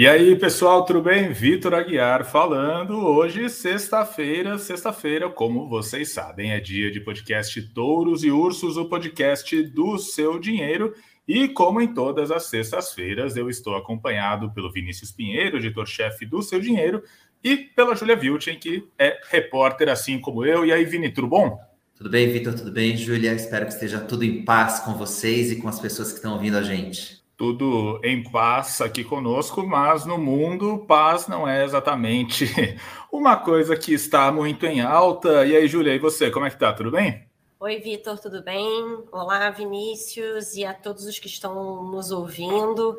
E aí, pessoal, tudo bem? Vitor Aguiar falando. Hoje, sexta-feira, sexta-feira, como vocês sabem, é dia de podcast Touros e Ursos, o podcast do seu dinheiro. E como em todas as sextas-feiras, eu estou acompanhado pelo Vinícius Pinheiro, editor-chefe do Seu Dinheiro, e pela Júlia Vilchen, que é repórter assim como eu. E aí, Vini, tudo bom? Tudo bem, Vitor? Tudo bem, Júlia? Espero que esteja tudo em paz com vocês e com as pessoas que estão ouvindo a gente tudo em paz aqui conosco, mas no mundo, paz não é exatamente uma coisa que está muito em alta. E aí, Júlia, e você, como é que tá? Tudo bem? Oi, Vitor, tudo bem? Olá, Vinícius, e a todos os que estão nos ouvindo.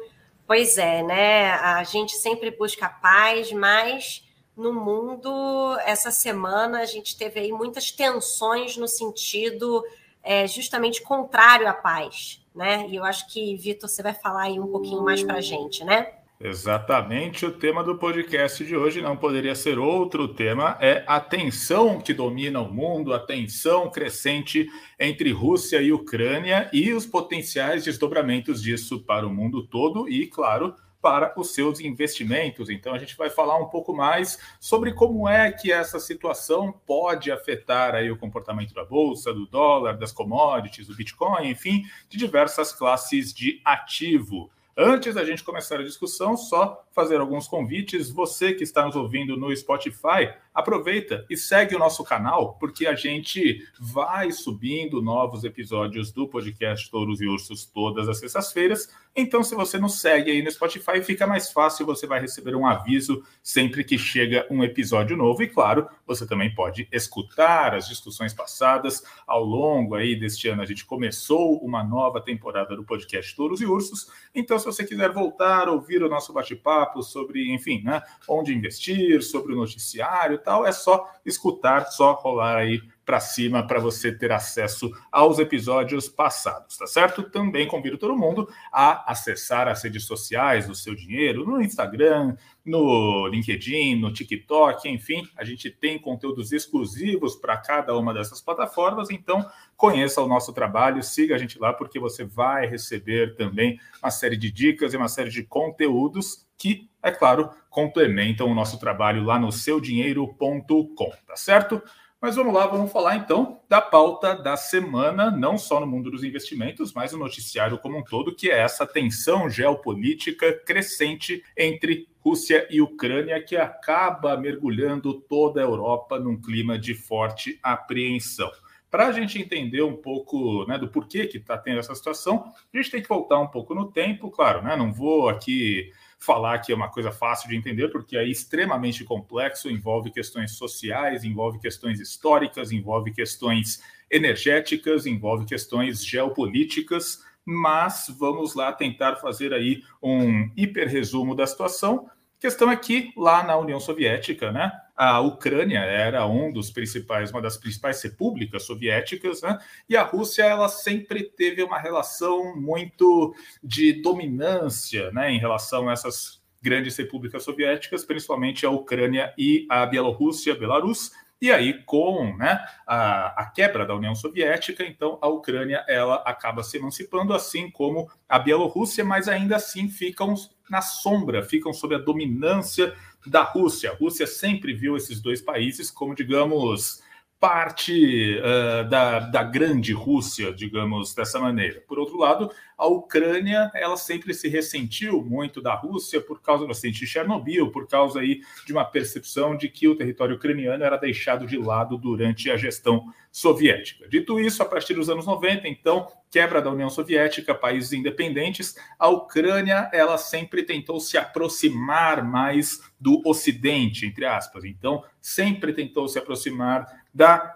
Pois é, né? A gente sempre busca paz, mas no mundo, essa semana, a gente teve aí muitas tensões no sentido é, justamente contrário à paz né? E eu acho que, Vitor, você vai falar aí um pouquinho mais para a gente, né? Exatamente, o tema do podcast de hoje não poderia ser outro. Tema é a tensão que domina o mundo, a tensão crescente entre Rússia e Ucrânia e os potenciais desdobramentos disso para o mundo todo e, claro, para os seus investimentos. Então, a gente vai falar um pouco mais sobre como é que essa situação pode afetar aí o comportamento da bolsa, do dólar, das commodities, do Bitcoin, enfim, de diversas classes de ativo. Antes da gente começar a discussão, só fazer alguns convites. Você que está nos ouvindo no Spotify, aproveita e segue o nosso canal, porque a gente vai subindo novos episódios do podcast Touros e Ursos todas as sextas-feiras. Então, se você nos segue aí no Spotify, fica mais fácil, você vai receber um aviso sempre que chega um episódio novo. E claro, você também pode escutar as discussões passadas ao longo aí deste ano. A gente começou uma nova temporada do podcast Touros e Ursos. Então, se você quiser voltar ouvir o nosso bate-papo sobre, enfim, né, onde investir, sobre o noticiário tal, é só escutar, só rolar aí para cima para você ter acesso aos episódios passados, tá certo? Também convido todo mundo a acessar as redes sociais do seu dinheiro no Instagram, no LinkedIn, no TikTok, enfim, a gente tem conteúdos exclusivos para cada uma dessas plataformas, então conheça o nosso trabalho, siga a gente lá, porque você vai receber também uma série de dicas e uma série de conteúdos que, é claro, complementam o nosso trabalho lá no seudinheiro.com, tá certo? Mas vamos lá, vamos falar então da pauta da semana, não só no mundo dos investimentos, mas no noticiário como um todo, que é essa tensão geopolítica crescente entre Rússia e Ucrânia, que acaba mergulhando toda a Europa num clima de forte apreensão. Para a gente entender um pouco né, do porquê que está tendo essa situação, a gente tem que voltar um pouco no tempo, claro, né? Não vou aqui falar que é uma coisa fácil de entender, porque é extremamente complexo, envolve questões sociais, envolve questões históricas, envolve questões energéticas, envolve questões geopolíticas, mas vamos lá tentar fazer aí um hiper resumo da situação. A questão é que lá na União Soviética, né, a Ucrânia era um dos principais, uma das principais repúblicas soviéticas, né? E a Rússia ela sempre teve uma relação muito de dominância, né, em relação a essas grandes repúblicas soviéticas, principalmente a Ucrânia e a Bielorrússia, Belarus. E aí, com né, a, a, quebra da União Soviética, então a Ucrânia ela acaba se emancipando, assim como a Bielorrússia, mas ainda assim ficam na sombra, ficam sob a dominância da Rússia. A Rússia sempre viu esses dois países como, digamos, parte uh, da, da grande Rússia, digamos dessa maneira. Por outro lado, a Ucrânia ela sempre se ressentiu muito da Rússia por causa do acidente de Chernobyl, por causa aí de uma percepção de que o território ucraniano era deixado de lado durante a gestão soviética. Dito isso, a partir dos anos 90, então, quebra da União Soviética, países independentes, a Ucrânia ela sempre tentou se aproximar mais do Ocidente, entre aspas. Então, sempre tentou se aproximar da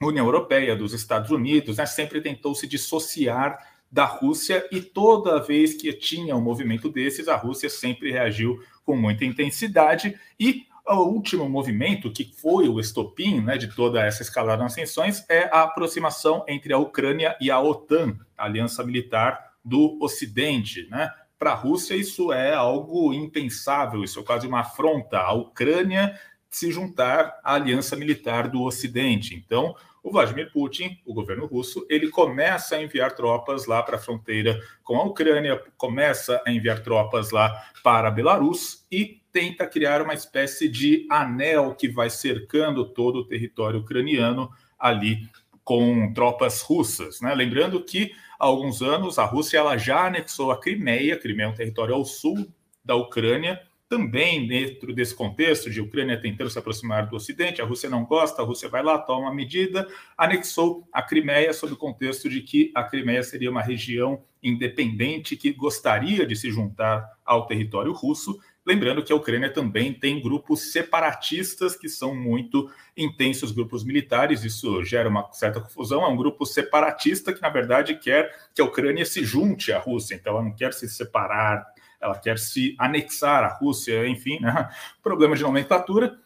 União Europeia, dos Estados Unidos, né, sempre tentou se dissociar da Rússia e toda vez que tinha um movimento desses, a Rússia sempre reagiu com muita intensidade e o último movimento, que foi o estopim né, de toda essa escalada nas tensões, é a aproximação entre a Ucrânia e a OTAN, a Aliança Militar do Ocidente. Né? Para a Rússia, isso é algo impensável, isso é quase uma afronta. A Ucrânia se juntar à aliança militar do Ocidente. Então, o Vladimir Putin, o governo russo, ele começa a enviar tropas lá para a fronteira com a Ucrânia, começa a enviar tropas lá para a Belarus e tenta criar uma espécie de anel que vai cercando todo o território ucraniano ali com tropas russas. Né? Lembrando que há alguns anos a Rússia ela já anexou a Crimeia, a Crimeia é um território ao sul da Ucrânia, também dentro desse contexto de Ucrânia tentando se aproximar do Ocidente, a Rússia não gosta, a Rússia vai lá, toma uma medida, anexou a Crimeia sob o contexto de que a Crimeia seria uma região independente que gostaria de se juntar ao território russo. Lembrando que a Ucrânia também tem grupos separatistas que são muito intensos, grupos militares, isso gera uma certa confusão. É um grupo separatista que, na verdade, quer que a Ucrânia se junte à Rússia, então ela não quer se separar ela quer se anexar à Rússia, enfim, né? problema de nomenclatura.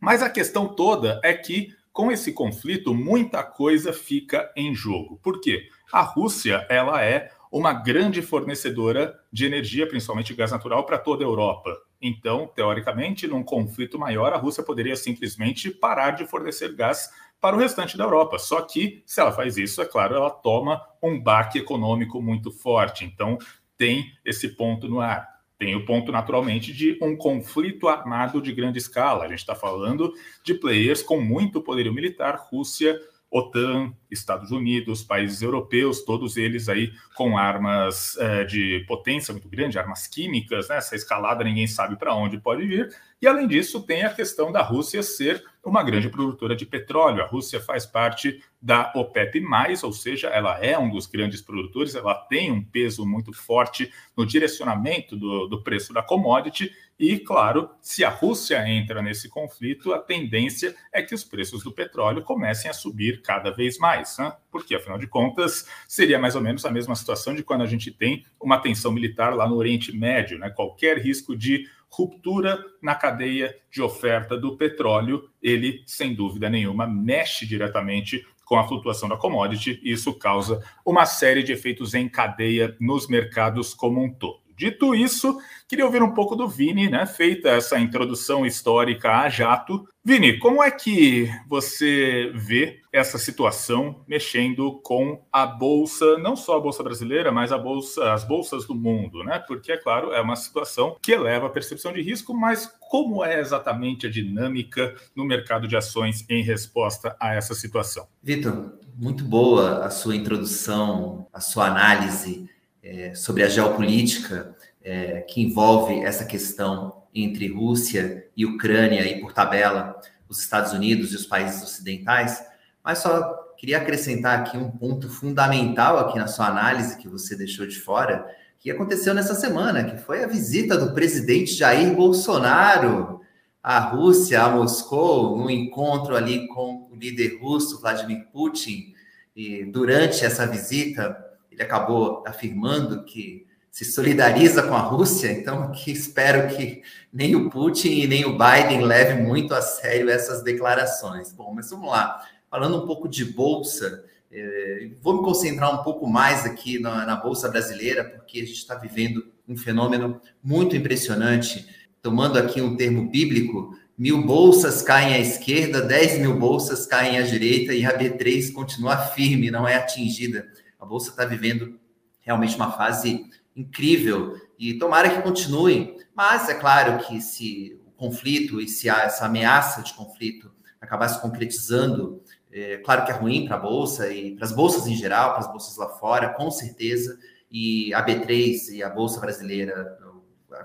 Mas a questão toda é que, com esse conflito, muita coisa fica em jogo. Por quê? A Rússia ela é uma grande fornecedora de energia, principalmente gás natural, para toda a Europa. Então, teoricamente, num conflito maior, a Rússia poderia simplesmente parar de fornecer gás para o restante da Europa. Só que, se ela faz isso, é claro, ela toma um baque econômico muito forte. Então, tem esse ponto no ar. Tem o ponto, naturalmente, de um conflito armado de grande escala. A gente está falando de players com muito poderio militar, Rússia, OTAN, Estados Unidos, países europeus, todos eles aí com armas é, de potência muito grande, armas químicas, né? Essa escalada ninguém sabe para onde pode vir. E além disso, tem a questão da Rússia ser uma grande produtora de petróleo. A Rússia faz parte da OPEP+, ou seja, ela é um dos grandes produtores, ela tem um peso muito forte no direcionamento do, do preço da commodity, e, claro, se a Rússia entra nesse conflito, a tendência é que os preços do petróleo comecem a subir cada vez mais, né? porque, afinal de contas, seria mais ou menos a mesma situação de quando a gente tem uma tensão militar lá no Oriente Médio, né? qualquer risco de ruptura na cadeia de oferta do petróleo, ele, sem dúvida nenhuma, mexe diretamente com a flutuação da commodity, e isso causa uma série de efeitos em cadeia nos mercados como um todo. Dito isso, queria ouvir um pouco do Vini, né? Feita essa introdução histórica a jato. Vini, como é que você vê essa situação mexendo com a bolsa, não só a bolsa brasileira, mas a bolsa, as bolsas do mundo, né? Porque é claro, é uma situação que eleva a percepção de risco, mas como é exatamente a dinâmica no mercado de ações em resposta a essa situação? Vitor, muito boa a sua introdução, a sua análise é, sobre a geopolítica é, que envolve essa questão entre Rússia e Ucrânia e, por tabela, os Estados Unidos e os países ocidentais, mas só queria acrescentar aqui um ponto fundamental aqui na sua análise que você deixou de fora, que aconteceu nessa semana, que foi a visita do presidente Jair Bolsonaro à Rússia, a Moscou, no encontro ali com o líder russo Vladimir Putin. E durante essa visita, ele acabou afirmando que se solidariza com a Rússia, então que espero que nem o Putin e nem o Biden levem muito a sério essas declarações. Bom, mas vamos lá. Falando um pouco de bolsa, eh, vou me concentrar um pouco mais aqui na, na bolsa brasileira, porque a gente está vivendo um fenômeno muito impressionante. Tomando aqui um termo bíblico, mil bolsas caem à esquerda, 10 mil bolsas caem à direita e a B3 continua firme, não é atingida a Bolsa está vivendo realmente uma fase incrível e tomara que continue. Mas é claro que se o conflito e se essa ameaça de conflito acabar se concretizando, é claro que é ruim para a Bolsa e para as bolsas em geral, para as bolsas lá fora, com certeza. E a B3 e a Bolsa brasileira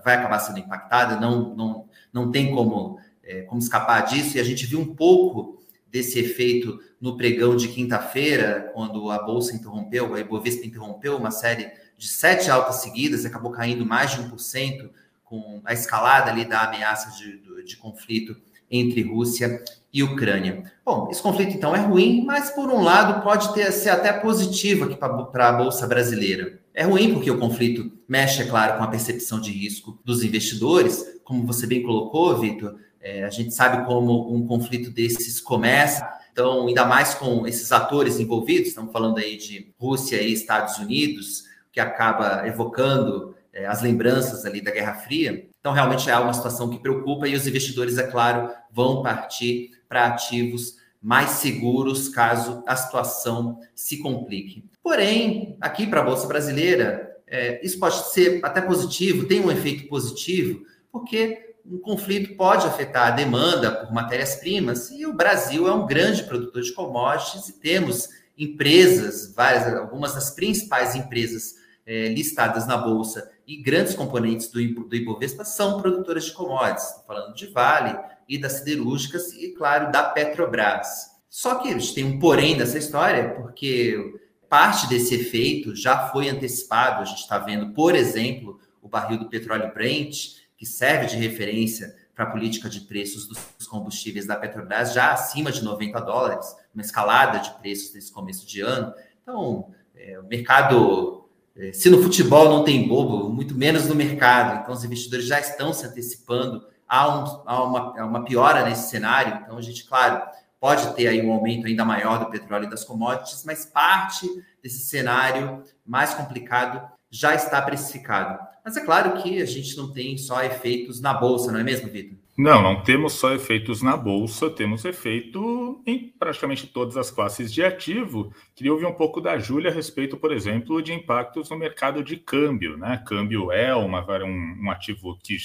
vai acabar sendo impactada, não, não, não tem como, é, como escapar disso. E a gente viu um pouco desse efeito no pregão de quinta-feira, quando a Bolsa interrompeu, a Ibovespa interrompeu uma série de sete altas seguidas, acabou caindo mais de 1%, com a escalada ali da ameaça de, de conflito entre Rússia e Ucrânia. Bom, esse conflito então é ruim, mas por um lado pode ter, ser até positivo aqui para a Bolsa brasileira. É ruim porque o conflito mexe, é claro, com a percepção de risco dos investidores, como você bem colocou, Vitor, é, a gente sabe como um conflito desses começa, então, ainda mais com esses atores envolvidos, estamos falando aí de Rússia e Estados Unidos, que acaba evocando é, as lembranças ali da Guerra Fria. Então, realmente é uma situação que preocupa e os investidores, é claro, vão partir para ativos mais seguros caso a situação se complique. Porém, aqui para a Bolsa Brasileira, é, isso pode ser até positivo, tem um efeito positivo, porque um conflito pode afetar a demanda por matérias-primas e o Brasil é um grande produtor de commodities e temos empresas, várias, algumas das principais empresas é, listadas na Bolsa e grandes componentes do, do Ibovespa são produtoras de commodities. Falando de Vale e das siderúrgicas e, claro, da Petrobras. Só que a gente tem um porém dessa história, porque parte desse efeito já foi antecipado. A gente está vendo, por exemplo, o barril do petróleo Brent, que serve de referência para a política de preços dos combustíveis da Petrobras, já acima de 90 dólares, uma escalada de preços nesse começo de ano. Então, é, o mercado é, se no futebol não tem bobo, muito menos no mercado. Então, os investidores já estão se antecipando a, um, a, uma, a uma piora nesse cenário. Então, a gente, claro, pode ter aí um aumento ainda maior do petróleo e das commodities, mas parte desse cenário mais complicado já está precificado. Mas é claro que a gente não tem só efeitos na bolsa, não é mesmo, Vitor? Não, não temos só efeitos na bolsa, temos efeito em praticamente todas as classes de ativo. Queria ouvir um pouco da Júlia a respeito, por exemplo, de impactos no mercado de câmbio. Né? Câmbio é uma, um, um ativo que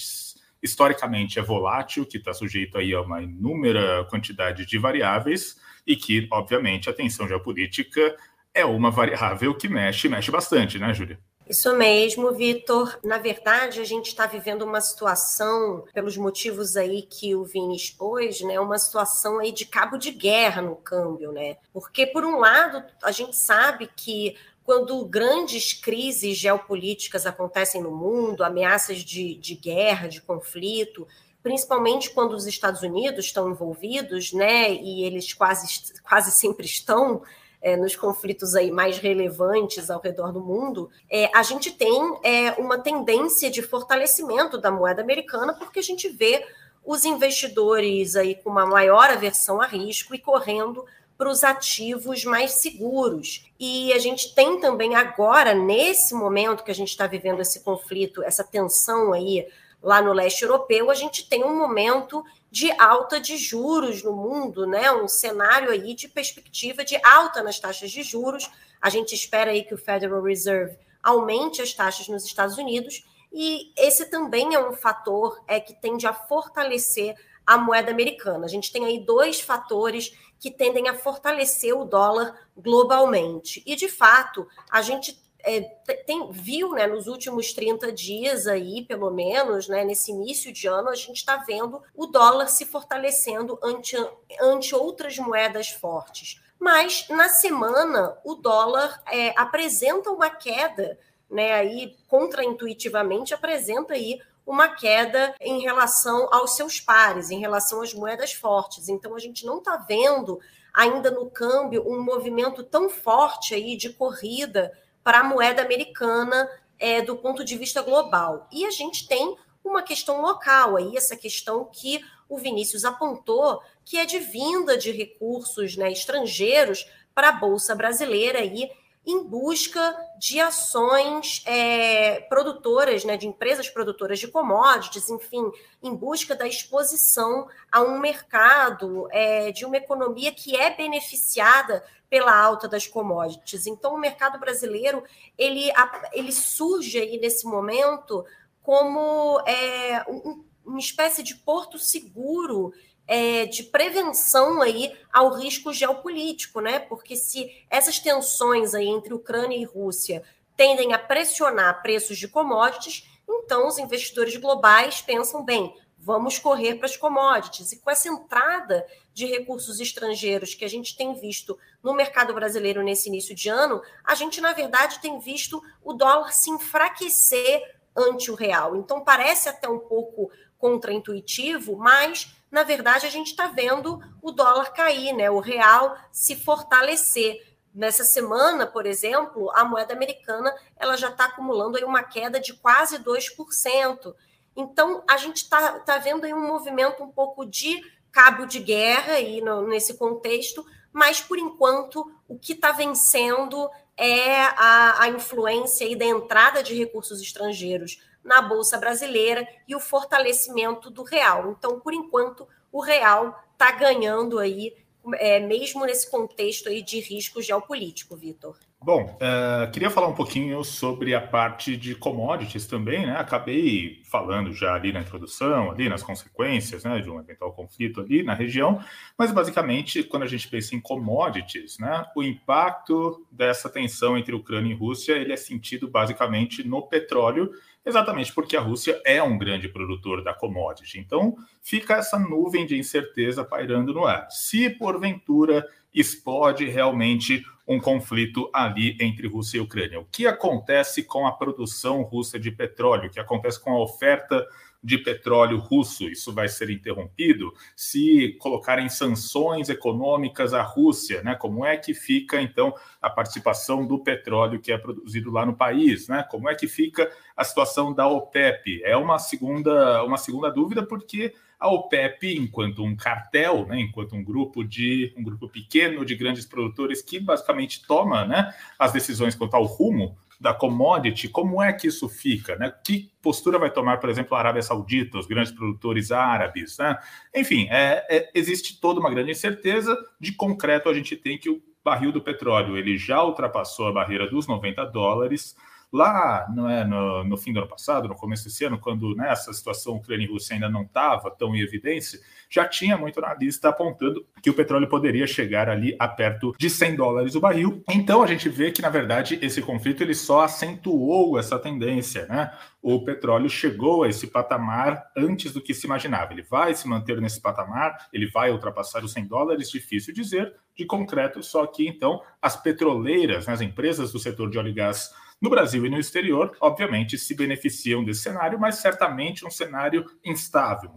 historicamente é volátil, que está sujeito aí a uma inúmera quantidade de variáveis e que, obviamente, a tensão geopolítica é uma variável que mexe, mexe bastante, né, Júlia? Isso mesmo, Vitor. Na verdade, a gente está vivendo uma situação, pelos motivos aí que o Vini expôs, né? Uma situação aí de cabo de guerra no câmbio, né? Porque, por um lado, a gente sabe que quando grandes crises geopolíticas acontecem no mundo, ameaças de, de guerra, de conflito, principalmente quando os Estados Unidos estão envolvidos, né? E eles quase, quase sempre estão é, nos conflitos aí mais relevantes ao redor do mundo, é, a gente tem é, uma tendência de fortalecimento da moeda americana, porque a gente vê os investidores aí com uma maior aversão a risco e correndo para os ativos mais seguros. E a gente tem também agora, nesse momento que a gente está vivendo esse conflito, essa tensão aí lá no leste europeu, a gente tem um momento de alta de juros no mundo, né? Um cenário aí de perspectiva de alta nas taxas de juros. A gente espera aí que o Federal Reserve aumente as taxas nos Estados Unidos e esse também é um fator é que tende a fortalecer a moeda americana. A gente tem aí dois fatores que tendem a fortalecer o dólar globalmente. E de fato, a gente é, tem, viu né, nos últimos 30 dias aí, pelo menos, né, nesse início de ano, a gente está vendo o dólar se fortalecendo ante, ante outras moedas fortes. Mas na semana o dólar é, apresenta uma queda, né? Aí contraintuitivamente apresenta aí uma queda em relação aos seus pares, em relação às moedas fortes. Então a gente não está vendo ainda no câmbio um movimento tão forte aí de corrida para a moeda americana é, do ponto de vista global. E a gente tem uma questão local aí, essa questão que o Vinícius apontou, que é de vinda de recursos né, estrangeiros para a Bolsa Brasileira aí, em busca de ações é, produtoras, né, de empresas produtoras de commodities, enfim, em busca da exposição a um mercado é, de uma economia que é beneficiada pela alta das commodities. Então, o mercado brasileiro ele, ele surge aí nesse momento como é, um, uma espécie de porto seguro é, de prevenção aí ao risco geopolítico, né? Porque se essas tensões aí entre Ucrânia e Rússia tendem a pressionar preços de commodities, então os investidores globais pensam bem, vamos correr para as commodities. E com essa entrada de recursos estrangeiros que a gente tem visto no mercado brasileiro nesse início de ano, a gente, na verdade, tem visto o dólar se enfraquecer ante o real. Então, parece até um pouco contraintuitivo, mas, na verdade, a gente está vendo o dólar cair, né? o real se fortalecer. Nessa semana, por exemplo, a moeda americana ela já está acumulando aí uma queda de quase 2%. Então, a gente está tá vendo aí um movimento um pouco de cabo de guerra aí no, nesse contexto, mas, por enquanto, o que está vencendo é a, a influência aí da entrada de recursos estrangeiros na Bolsa Brasileira e o fortalecimento do real. Então, por enquanto, o real está ganhando aí, é, mesmo nesse contexto aí de risco geopolítico, Vitor. Bom, uh, queria falar um pouquinho sobre a parte de commodities também, né? Acabei falando já ali na introdução, ali nas consequências, né, de um eventual conflito ali na região, mas basicamente, quando a gente pensa em commodities, né, o impacto dessa tensão entre Ucrânia e Rússia, ele é sentido basicamente no petróleo, exatamente porque a Rússia é um grande produtor da commodity. Então, fica essa nuvem de incerteza pairando no ar. Se porventura explode realmente um conflito ali entre Rússia e Ucrânia. O que acontece com a produção russa de petróleo? O que acontece com a oferta de petróleo russo? Isso vai ser interrompido? Se colocarem sanções econômicas à Rússia, né? Como é que fica então a participação do petróleo que é produzido lá no país, né? Como é que fica a situação da OPEP? É uma segunda uma segunda dúvida porque a OPEP, enquanto um cartel, né, enquanto um grupo de um grupo pequeno de grandes produtores que basicamente toma né, as decisões quanto ao rumo da commodity, como é que isso fica? Né? Que postura vai tomar, por exemplo, a Arábia Saudita, os grandes produtores árabes? Né? Enfim, é, é, existe toda uma grande incerteza. De concreto, a gente tem que o barril do petróleo ele já ultrapassou a barreira dos 90 dólares. Lá não é, no, no, fim do ano passado, no começo desse ano, quando né, essa situação Ucrânia e Rússia ainda não estava tão em evidência, já tinha muito analista apontando que o petróleo poderia chegar ali a perto de 100 dólares o barril. Então a gente vê que, na verdade, esse conflito ele só acentuou essa tendência. Né? O petróleo chegou a esse patamar antes do que se imaginava. Ele vai se manter nesse patamar, ele vai ultrapassar os 100 dólares, difícil dizer, de concreto, só que então as petroleiras, né, as empresas do setor de óleo e gás no Brasil e no exterior, obviamente, se beneficiam desse cenário, mas certamente um cenário instável,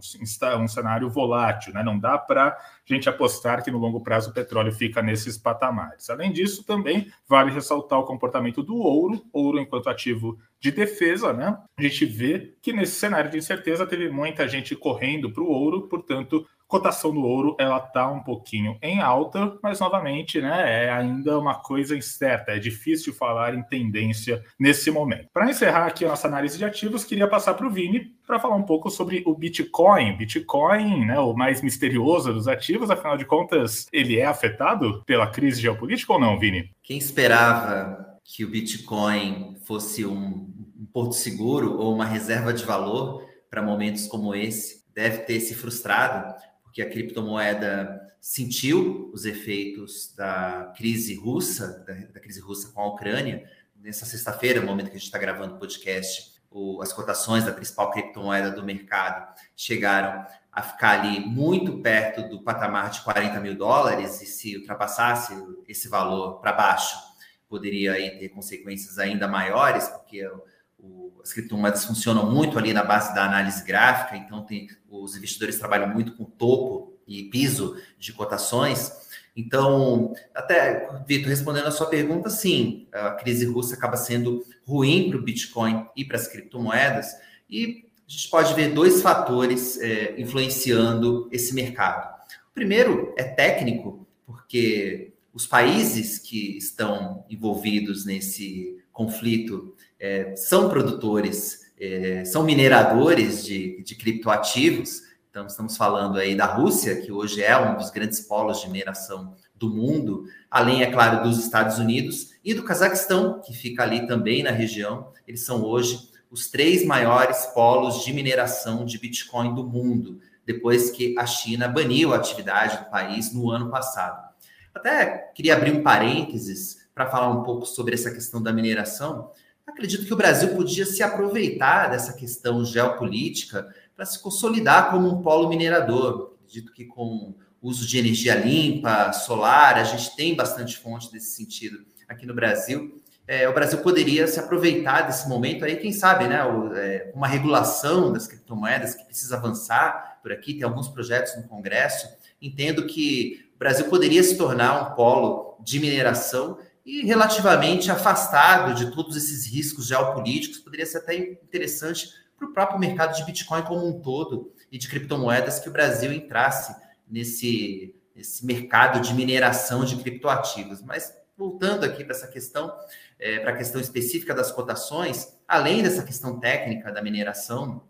um cenário volátil. Né? Não dá para a gente apostar que no longo prazo o petróleo fica nesses patamares. Além disso, também vale ressaltar o comportamento do ouro, ouro enquanto ativo de defesa, né? A gente vê que nesse cenário de incerteza teve muita gente correndo para o ouro, portanto, cotação do ouro ela está um pouquinho em alta, mas novamente, né, é ainda uma coisa incerta, é difícil falar em tendência nesse momento. Para encerrar aqui a nossa análise de ativos, queria passar para o Vini para falar um pouco sobre o Bitcoin. Bitcoin, né, o mais misterioso dos ativos, afinal de contas, ele é afetado pela crise geopolítica ou não, Vini? Quem esperava que o Bitcoin fosse um, um porto seguro ou uma reserva de valor para momentos como esse deve ter se frustrado, porque a criptomoeda sentiu os efeitos da crise russa, da, da crise russa com a Ucrânia. Nessa sexta-feira, no momento que a gente está gravando o podcast, as cotações da principal criptomoeda do mercado chegaram a ficar ali muito perto do patamar de 40 mil dólares, e se ultrapassasse esse valor para baixo, poderia aí ter consequências ainda maiores, porque o, as criptomoedas funcionam muito ali na base da análise gráfica, então tem, os investidores trabalham muito com topo e piso de cotações. Então, até, Vitor, respondendo a sua pergunta, sim, a crise russa acaba sendo ruim para o Bitcoin e para as criptomoedas, e a gente pode ver dois fatores é, influenciando esse mercado. O primeiro é técnico, porque os países que estão envolvidos nesse conflito é, são produtores, é, são mineradores de, de criptoativos. Então, estamos falando aí da Rússia, que hoje é um dos grandes polos de mineração do mundo, além, é claro, dos Estados Unidos e do Cazaquistão, que fica ali também na região. Eles são hoje os três maiores polos de mineração de Bitcoin do mundo, depois que a China baniu a atividade do país no ano passado. Até queria abrir um parênteses para falar um pouco sobre essa questão da mineração, Acredito que o Brasil podia se aproveitar dessa questão geopolítica para se consolidar como um polo minerador. Acredito que com uso de energia limpa, solar, a gente tem bastante fonte desse sentido aqui no Brasil. É, o Brasil poderia se aproveitar desse momento aí, quem sabe, né? O, é, uma regulação das criptomoedas que precisa avançar por aqui, tem alguns projetos no Congresso. Entendo que Brasil poderia se tornar um polo de mineração e relativamente afastado de todos esses riscos geopolíticos, poderia ser até interessante para o próprio mercado de Bitcoin como um todo e de criptomoedas que o Brasil entrasse nesse, nesse mercado de mineração de criptoativos. Mas voltando aqui para essa questão, é, para a questão específica das cotações, além dessa questão técnica da mineração,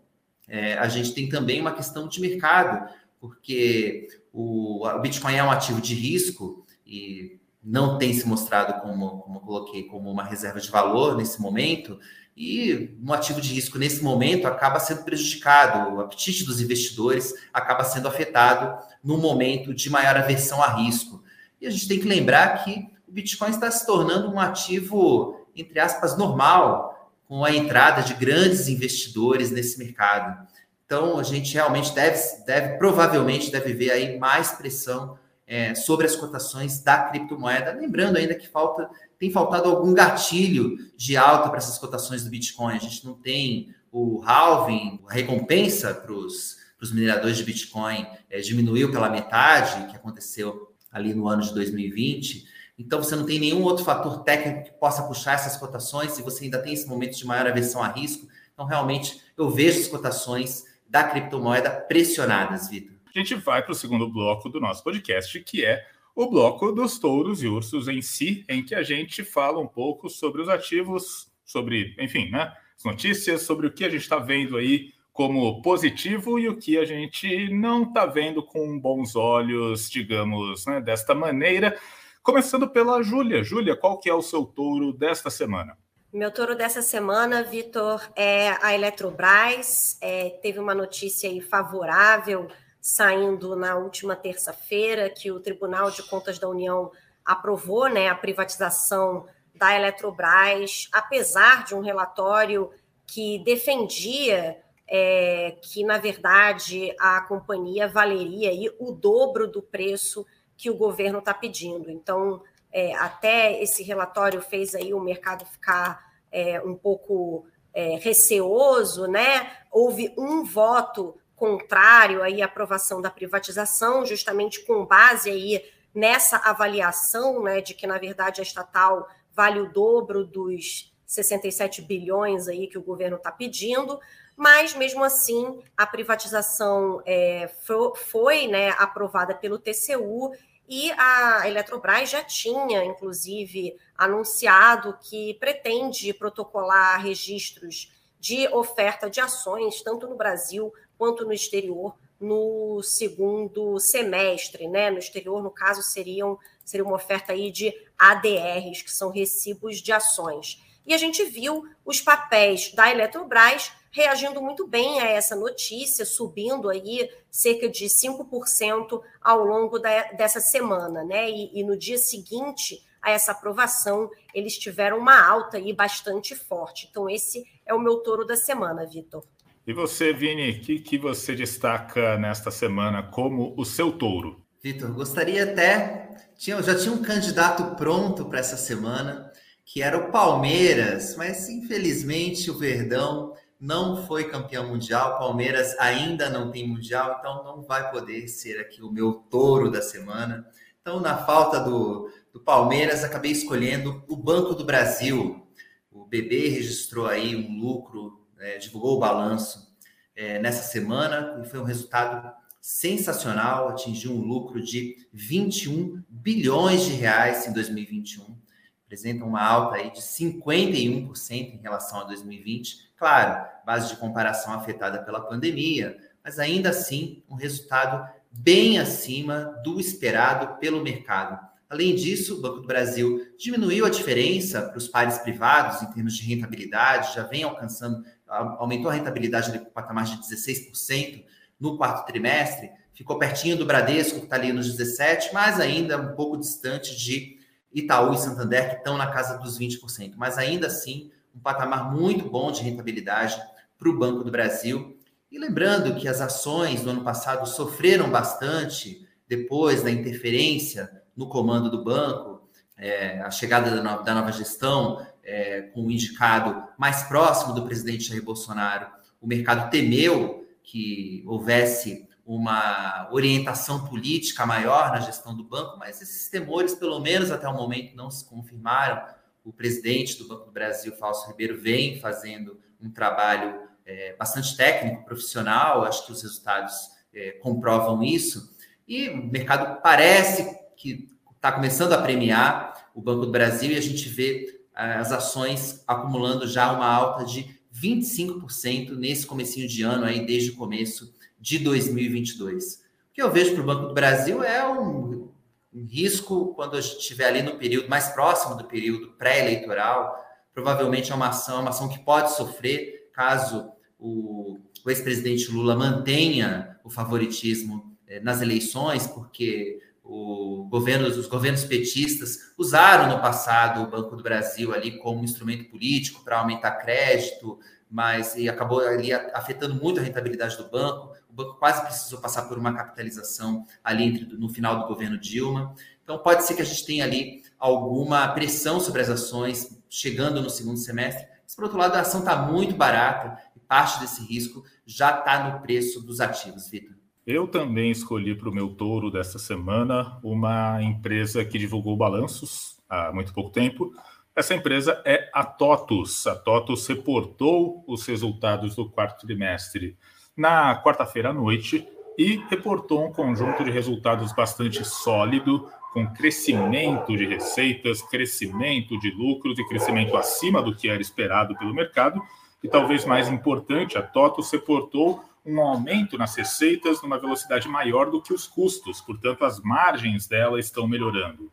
é, a gente tem também uma questão de mercado, porque o, o Bitcoin é um ativo de risco e não tem se mostrado como, como coloquei, como uma reserva de valor nesse momento, e um ativo de risco nesse momento acaba sendo prejudicado, o apetite dos investidores acaba sendo afetado no momento de maior aversão a risco. E a gente tem que lembrar que o Bitcoin está se tornando um ativo, entre aspas, normal, com a entrada de grandes investidores nesse mercado. Então, a gente realmente deve, deve provavelmente deve ver aí mais pressão é, sobre as cotações da criptomoeda. Lembrando ainda que falta tem faltado algum gatilho de alta para essas cotações do Bitcoin. A gente não tem o halving, a recompensa para os mineradores de Bitcoin é, diminuiu pela metade, que aconteceu ali no ano de 2020. Então, você não tem nenhum outro fator técnico que possa puxar essas cotações, e você ainda tem esse momento de maior aversão a risco. Então, realmente, eu vejo as cotações da criptomoeda pressionadas, Vitor. A gente vai para o segundo bloco do nosso podcast, que é o bloco dos touros e ursos em si, em que a gente fala um pouco sobre os ativos, sobre, enfim, né, as notícias, sobre o que a gente está vendo aí como positivo e o que a gente não está vendo com bons olhos, digamos, né, desta maneira. Começando pela Júlia. Júlia, qual que é o seu touro desta semana? Meu touro dessa semana, Vitor, é a Eletrobras. É, teve uma notícia aí favorável saindo na última terça-feira, que o Tribunal de Contas da União aprovou né, a privatização da Eletrobras, apesar de um relatório que defendia é, que, na verdade, a companhia valeria aí o dobro do preço que o governo está pedindo. Então, é, até esse relatório fez aí o mercado ficar é, um pouco é, receoso, né? Houve um voto contrário aí à aprovação da privatização, justamente com base aí nessa avaliação, né, de que na verdade a estatal vale o dobro dos 67 bilhões aí que o governo está pedindo, mas mesmo assim a privatização é, foi, foi né, aprovada pelo TCU e a Eletrobras já tinha, inclusive, anunciado que pretende protocolar registros de oferta de ações, tanto no Brasil quanto no exterior no segundo semestre, né? No exterior, no caso, seriam seria uma oferta aí de ADRs, que são recibos de ações. E a gente viu os papéis da Eletrobras reagindo muito bem a essa notícia, subindo aí cerca de 5% ao longo da, dessa semana, né? E, e no dia seguinte a essa aprovação, eles tiveram uma alta aí bastante forte. Então, esse é o meu touro da semana, Vitor. E você, Vini, o que, que você destaca nesta semana como o seu touro? Vitor, gostaria até. Tinha, já tinha um candidato pronto para essa semana, que era o Palmeiras, mas infelizmente o Verdão não foi campeão mundial. Palmeiras ainda não tem mundial, então não vai poder ser aqui o meu touro da semana. Então, na falta do, do Palmeiras, acabei escolhendo o Banco do Brasil. O BB registrou aí um lucro é, divulgou o balanço é, nessa semana e foi um resultado sensacional, atingiu um lucro de 21 bilhões de reais em 2021, apresenta uma alta aí de 51% em relação a 2020. Claro, base de comparação afetada pela pandemia, mas ainda assim um resultado bem acima do esperado pelo mercado. Além disso, o Banco do Brasil diminuiu a diferença para os pares privados em termos de rentabilidade, já vem alcançando aumentou a rentabilidade para patamar de 16% no quarto trimestre, ficou pertinho do Bradesco, que está ali nos 17%, mas ainda um pouco distante de Itaú e Santander, que estão na casa dos 20%. Mas ainda assim, um patamar muito bom de rentabilidade para o Banco do Brasil. E lembrando que as ações do ano passado sofreram bastante depois da interferência no comando do banco, é, a chegada da nova, da nova gestão é, com o indicado mais próximo do presidente Jair Bolsonaro, o mercado temeu que houvesse uma orientação política maior na gestão do banco, mas esses temores, pelo menos até o momento, não se confirmaram. O presidente do Banco do Brasil, Fausto Ribeiro, vem fazendo um trabalho é, bastante técnico, profissional, acho que os resultados é, comprovam isso, e o mercado parece que está começando a premiar o Banco do Brasil e a gente vê as ações acumulando já uma alta de 25% nesse comecinho de ano aí desde o começo de 2022. O que eu vejo para o Banco do Brasil é um, um risco quando estiver ali no período mais próximo do período pré-eleitoral, provavelmente é uma ação, uma ação que pode sofrer caso o, o ex-presidente Lula mantenha o favoritismo eh, nas eleições, porque o governo, os governos petistas usaram no passado o Banco do Brasil ali como instrumento político para aumentar crédito, mas e acabou ali afetando muito a rentabilidade do banco. O banco quase precisou passar por uma capitalização ali entre, no final do governo Dilma. Então pode ser que a gente tenha ali alguma pressão sobre as ações chegando no segundo semestre. Mas, por outro lado, a ação está muito barata e parte desse risco já está no preço dos ativos, Vitor. Eu também escolhi para o meu touro desta semana uma empresa que divulgou balanços há muito pouco tempo. Essa empresa é a TOTUS. A TOTUS reportou os resultados do quarto trimestre na quarta-feira à noite e reportou um conjunto de resultados bastante sólido, com crescimento de receitas, crescimento de lucros e crescimento acima do que era esperado pelo mercado. E talvez mais importante, a TOTUS reportou um aumento nas receitas numa velocidade maior do que os custos, portanto, as margens dela estão melhorando.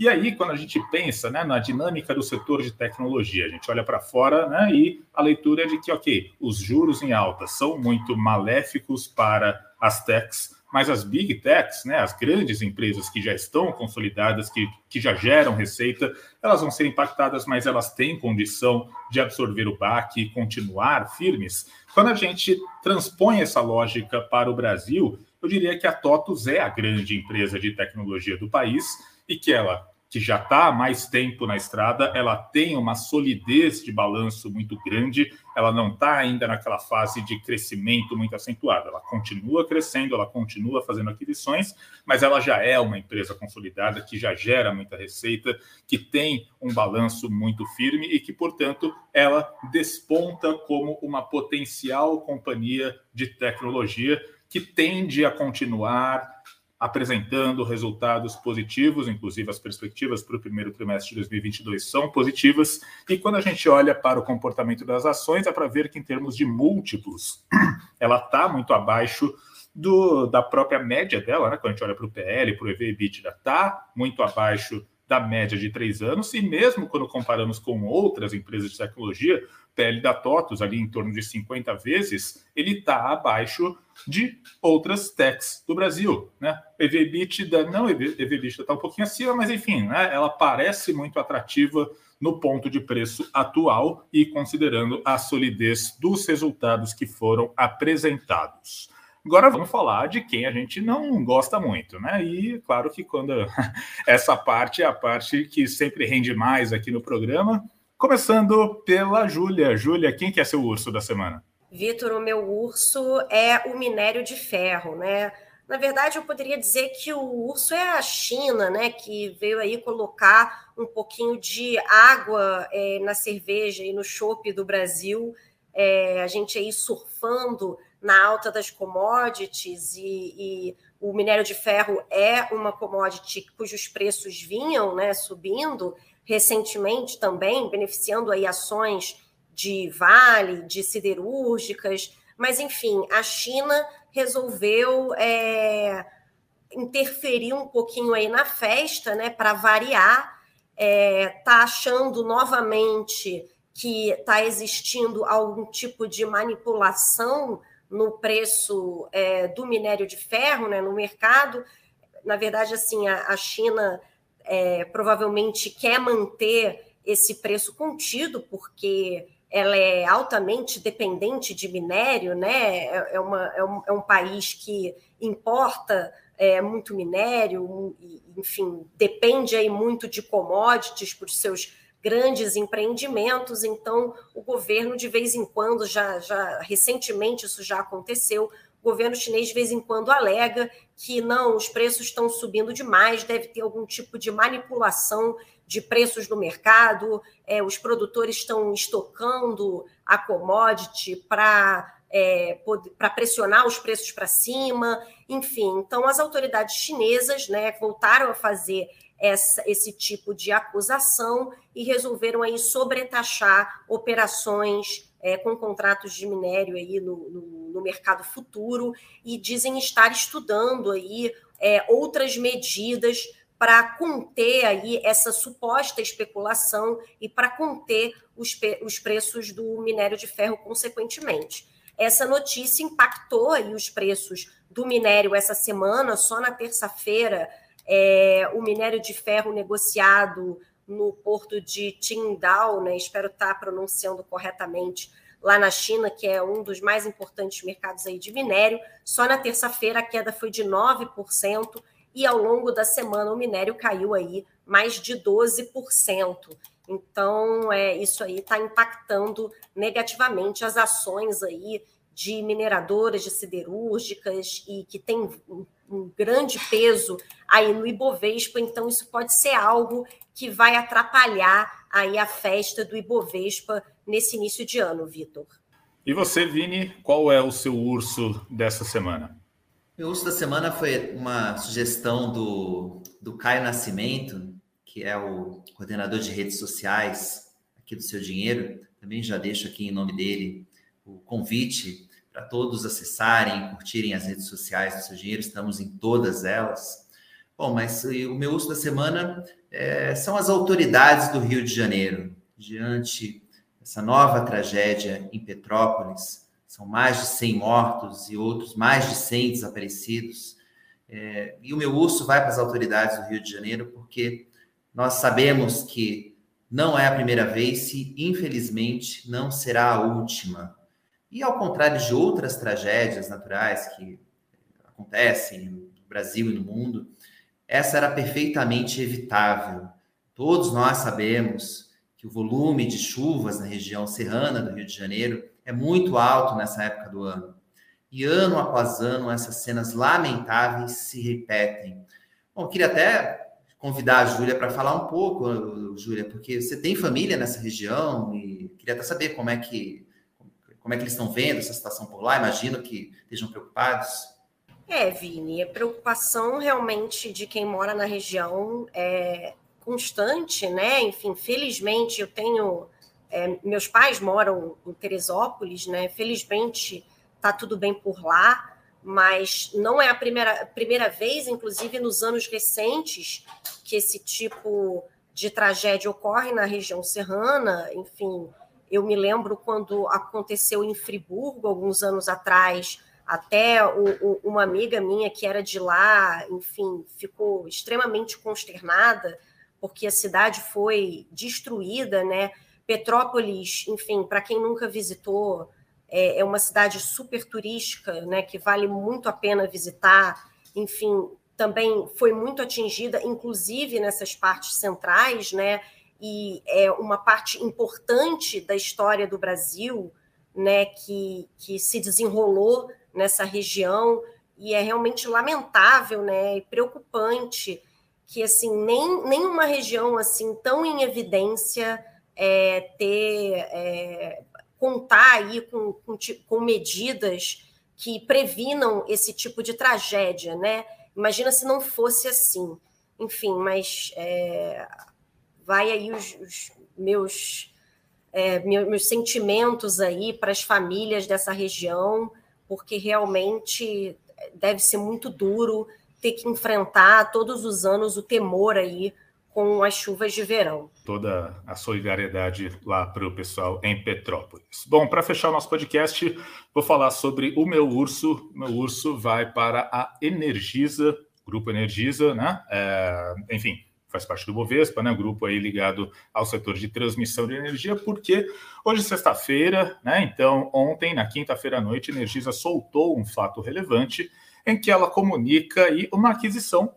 E aí, quando a gente pensa né, na dinâmica do setor de tecnologia, a gente olha para fora né, e a leitura é de que, ok, os juros em alta são muito maléficos para as techs, mas as big techs, né, as grandes empresas que já estão consolidadas, que, que já geram receita, elas vão ser impactadas, mas elas têm condição de absorver o baque e continuar firmes. Quando a gente transpõe essa lógica para o Brasil, eu diria que a TOTUS é a grande empresa de tecnologia do país e que ela que já está há mais tempo na estrada, ela tem uma solidez de balanço muito grande, ela não está ainda naquela fase de crescimento muito acentuado. Ela continua crescendo, ela continua fazendo aquisições, mas ela já é uma empresa consolidada que já gera muita receita, que tem um balanço muito firme e que, portanto, ela desponta como uma potencial companhia de tecnologia que tende a continuar apresentando resultados positivos, inclusive as perspectivas para o primeiro trimestre de 2022 são positivas, e quando a gente olha para o comportamento das ações, é para ver que em termos de múltiplos, ela está muito abaixo do, da própria média dela, né? quando a gente olha para o PL, para o EV EBITDA, está muito abaixo da média de três anos, e mesmo quando comparamos com outras empresas de tecnologia, PL da TOTUS, ali em torno de 50 vezes, ele está abaixo de outras techs do Brasil. Né? EV/EBITDA, não, EV/EBITDA está um pouquinho acima, mas enfim, né, ela parece muito atrativa no ponto de preço atual e considerando a solidez dos resultados que foram apresentados. Agora vamos falar de quem a gente não gosta muito, né? E claro que quando essa parte é a parte que sempre rende mais aqui no programa, Começando pela Júlia. Júlia, quem que é seu urso da semana? Vitor, o meu urso é o minério de ferro, né? Na verdade, eu poderia dizer que o urso é a China, né? Que veio aí colocar um pouquinho de água é, na cerveja e no chopp do Brasil. É, a gente aí surfando na alta das commodities e, e, o minério de ferro é uma commodity cujos preços vinham né, subindo recentemente também, beneficiando aí ações de Vale, de siderúrgicas, mas enfim, a China resolveu é, interferir um pouquinho aí na festa, né, para variar, é, tá achando novamente que está existindo algum tipo de manipulação no preço é, do minério de ferro, né, no mercado. Na verdade, assim, a, a China é, provavelmente quer manter esse preço contido, porque ela é altamente dependente de minério, né? É, é, uma, é, um, é um país que importa é, muito minério, enfim, depende aí muito de commodities por seus grandes empreendimentos. Então, o governo, de vez em quando, já, já recentemente isso já aconteceu, o governo chinês de vez em quando alega que não, os preços estão subindo demais, deve ter algum tipo de manipulação de preços no mercado, é, os produtores estão estocando a commodity para é, para pressionar os preços para cima, enfim. Então, as autoridades chinesas né, voltaram a fazer essa, esse tipo de acusação e resolveram aí sobretaxar operações é, com contratos de minério aí no, no, no, mercado futuro e dizem estar estudando aí é, outras medidas para conter aí essa suposta especulação e para conter os, os preços do minério de ferro consequentemente. Essa notícia impactou aí os preços do minério essa semana, só na terça-feira, é, o minério de ferro negociado no porto de Qingdao, né, espero estar pronunciando corretamente, lá na China, que é um dos mais importantes mercados aí de minério. Só na terça-feira a queda foi de 9% e ao longo da semana o minério caiu aí mais de 12%. Então, é, isso aí está impactando negativamente as ações aí de mineradoras, de siderúrgicas e que tem um, grande peso aí no Ibovespa. Então, isso pode ser algo que vai atrapalhar aí a festa do Ibovespa nesse início de ano, Vitor. E você, Vini, qual é o seu urso dessa semana? Meu urso da semana foi uma sugestão do, do Caio Nascimento, que é o coordenador de redes sociais aqui do Seu Dinheiro. Também já deixo aqui em nome dele o convite para todos acessarem, curtirem as redes sociais do Seu Dinheiro. Estamos em todas elas. Bom, mas o meu urso da semana é, são as autoridades do Rio de Janeiro, diante dessa nova tragédia em Petrópolis são mais de 100 mortos e outros mais de 100 desaparecidos. É, e o meu urso vai para as autoridades do Rio de Janeiro, porque nós sabemos que não é a primeira vez e, infelizmente, não será a última. E ao contrário de outras tragédias naturais que acontecem no Brasil e no mundo, essa era perfeitamente evitável. Todos nós sabemos que o volume de chuvas na região serrana do Rio de Janeiro é muito alto nessa época do ano. E ano após ano, essas cenas lamentáveis se repetem. Bom, queria até convidar a Júlia para falar um pouco, Júlia, porque você tem família nessa região e queria até saber como é que como é que eles estão vendo essa situação por lá. Imagino que estejam preocupados. É, Vini, a preocupação realmente de quem mora na região é constante, né? Enfim, felizmente eu tenho é, meus pais moram em Teresópolis, né? Felizmente está tudo bem por lá, mas não é a primeira, primeira vez, inclusive nos anos recentes, que esse tipo de tragédia ocorre na região serrana. Enfim, eu me lembro quando aconteceu em Friburgo, alguns anos atrás, até o, o, uma amiga minha que era de lá, enfim, ficou extremamente consternada, porque a cidade foi destruída, né? Petrópolis, enfim, para quem nunca visitou, é, é, uma cidade super turística, né, que vale muito a pena visitar. Enfim, também foi muito atingida, inclusive nessas partes centrais, né, e é uma parte importante da história do Brasil, né, que, que se desenrolou nessa região e é realmente lamentável, né, e preocupante que assim nem nenhuma região assim tão em evidência é, ter é, contar aí com, com, com, medidas que previnam esse tipo de tragédia, né? Imagina se não fosse assim. Enfim, mas é, vai aí os, os meus, é, meus, meus sentimentos aí para as famílias dessa região, porque realmente deve ser muito duro ter que enfrentar todos os anos o temor aí com as chuvas de verão. Toda a solidariedade lá para o pessoal em Petrópolis. Bom, para fechar o nosso podcast, vou falar sobre o meu urso. Meu urso vai para a Energisa, Grupo Energisa, né? É, enfim, faz parte do Bovespa, né? Grupo aí ligado ao setor de transmissão de energia, porque hoje é sexta-feira, né? Então, ontem, na quinta-feira à noite, a Energisa soltou um fato relevante em que ela comunica aí uma aquisição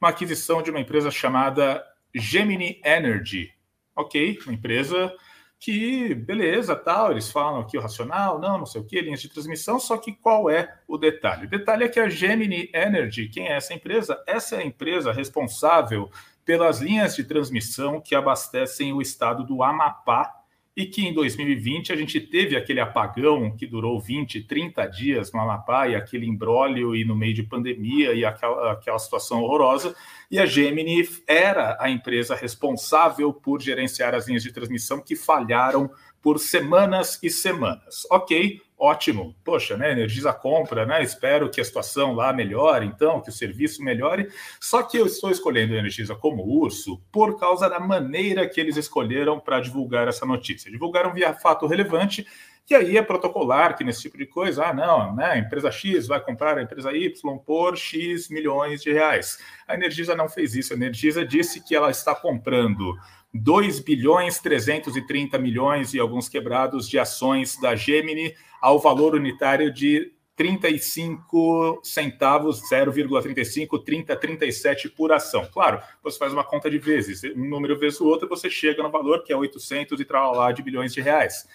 uma aquisição de uma empresa chamada Gemini Energy. Ok, uma empresa que, beleza, tal, eles falam aqui o racional, não, não sei o que, linhas de transmissão, só que qual é o detalhe? O detalhe é que a Gemini Energy, quem é essa empresa? Essa é a empresa responsável pelas linhas de transmissão que abastecem o estado do Amapá e que em 2020 a gente teve aquele apagão que durou 20, 30 dias no Amapá e aquele embrólio e no meio de pandemia e aquela, aquela situação horrorosa. E a Gemini era a empresa responsável por gerenciar as linhas de transmissão que falharam por semanas e semanas. Ok, ótimo. Poxa, né? Energisa compra, né? Espero que a situação lá melhore, então, que o serviço melhore. Só que eu estou escolhendo a Energisa como urso por causa da maneira que eles escolheram para divulgar essa notícia. Divulgaram via fato relevante. E aí é protocolar que nesse tipo de coisa, ah, não, né? A empresa X vai comprar a empresa Y por X milhões de reais. A Energisa não fez isso. A Energisa disse que ela está comprando 2 bilhões 330 milhões e alguns quebrados de ações da Gemini ao valor unitário de 35 centavos, 0,35, 30, 37 por ação. Claro, você faz uma conta de vezes, um número vezes o outro, você chega no valor que é 800 e lá de bilhões de reais.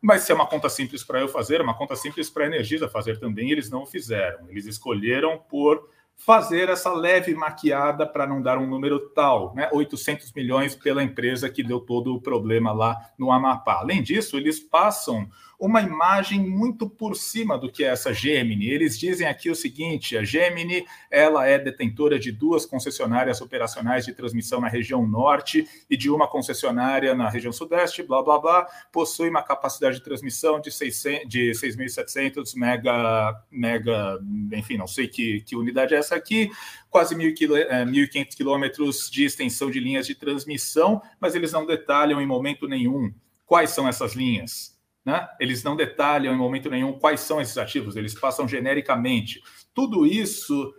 Mas se é uma conta simples para eu fazer, é uma conta simples para a Energisa fazer também, eles não fizeram. Eles escolheram por fazer essa leve maquiada para não dar um número tal, né? 800 milhões pela empresa que deu todo o problema lá no Amapá. Além disso, eles passam uma imagem muito por cima do que é essa Gemini. Eles dizem aqui o seguinte: a Gemini ela é detentora de duas concessionárias operacionais de transmissão na região norte e de uma concessionária na região sudeste, blá blá blá, possui uma capacidade de transmissão de, 600, de 6.700 mega, mega, enfim, não sei que, que unidade é essa aqui, quase 1.500 é, quilômetros de extensão de linhas de transmissão, mas eles não detalham em momento nenhum quais são essas linhas né? Eles não detalham em momento nenhum quais são esses ativos, eles passam genericamente. Tudo isso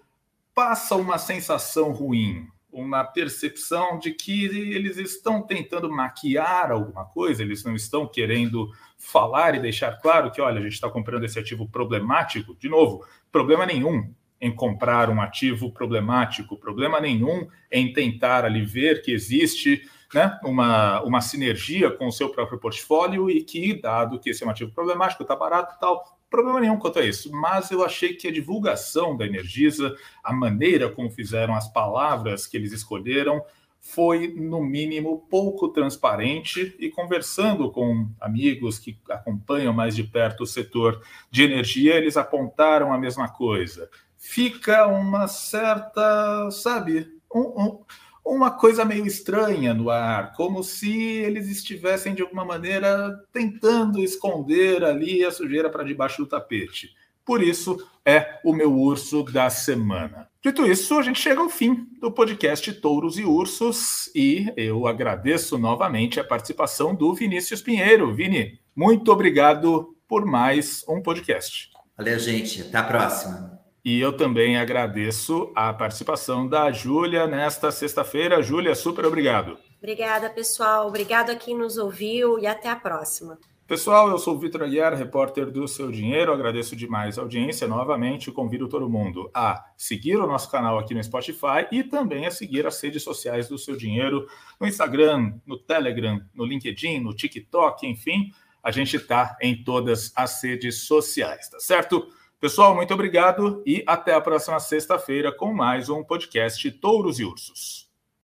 passa uma sensação ruim, uma percepção de que eles estão tentando maquiar alguma coisa, eles não estão querendo falar e deixar claro que, olha, a gente está comprando esse ativo problemático. De novo, problema nenhum em comprar um ativo problemático, problema nenhum em tentar ali ver que existe né, uma, uma sinergia com o seu próprio portfólio e que, dado que esse é um ativo problemático, está barato e tal, problema nenhum quanto a isso. Mas eu achei que a divulgação da Energisa, a maneira como fizeram as palavras que eles escolheram, foi, no mínimo, pouco transparente e conversando com amigos que acompanham mais de perto o setor de energia, eles apontaram a mesma coisa. Fica uma certa, sabe, um, um, uma coisa meio estranha no ar, como se eles estivessem de alguma maneira tentando esconder ali a sujeira para debaixo do tapete. Por isso é o meu urso da semana. Dito isso, a gente chega ao fim do podcast Touros e Ursos e eu agradeço novamente a participação do Vinícius Pinheiro. Vini, muito obrigado por mais um podcast. Valeu, gente. Até a próxima. E eu também agradeço a participação da Júlia nesta sexta-feira. Júlia, super obrigado. Obrigada, pessoal. Obrigado a quem nos ouviu e até a próxima. Pessoal, eu sou o Vitor Aguiar, repórter do Seu Dinheiro. Agradeço demais a audiência. Novamente, convido todo mundo a seguir o nosso canal aqui no Spotify e também a seguir as redes sociais do Seu Dinheiro no Instagram, no Telegram, no LinkedIn, no TikTok, enfim. A gente está em todas as redes sociais, tá certo? Pessoal, muito obrigado e até a próxima sexta-feira com mais um podcast Touros e Ursos.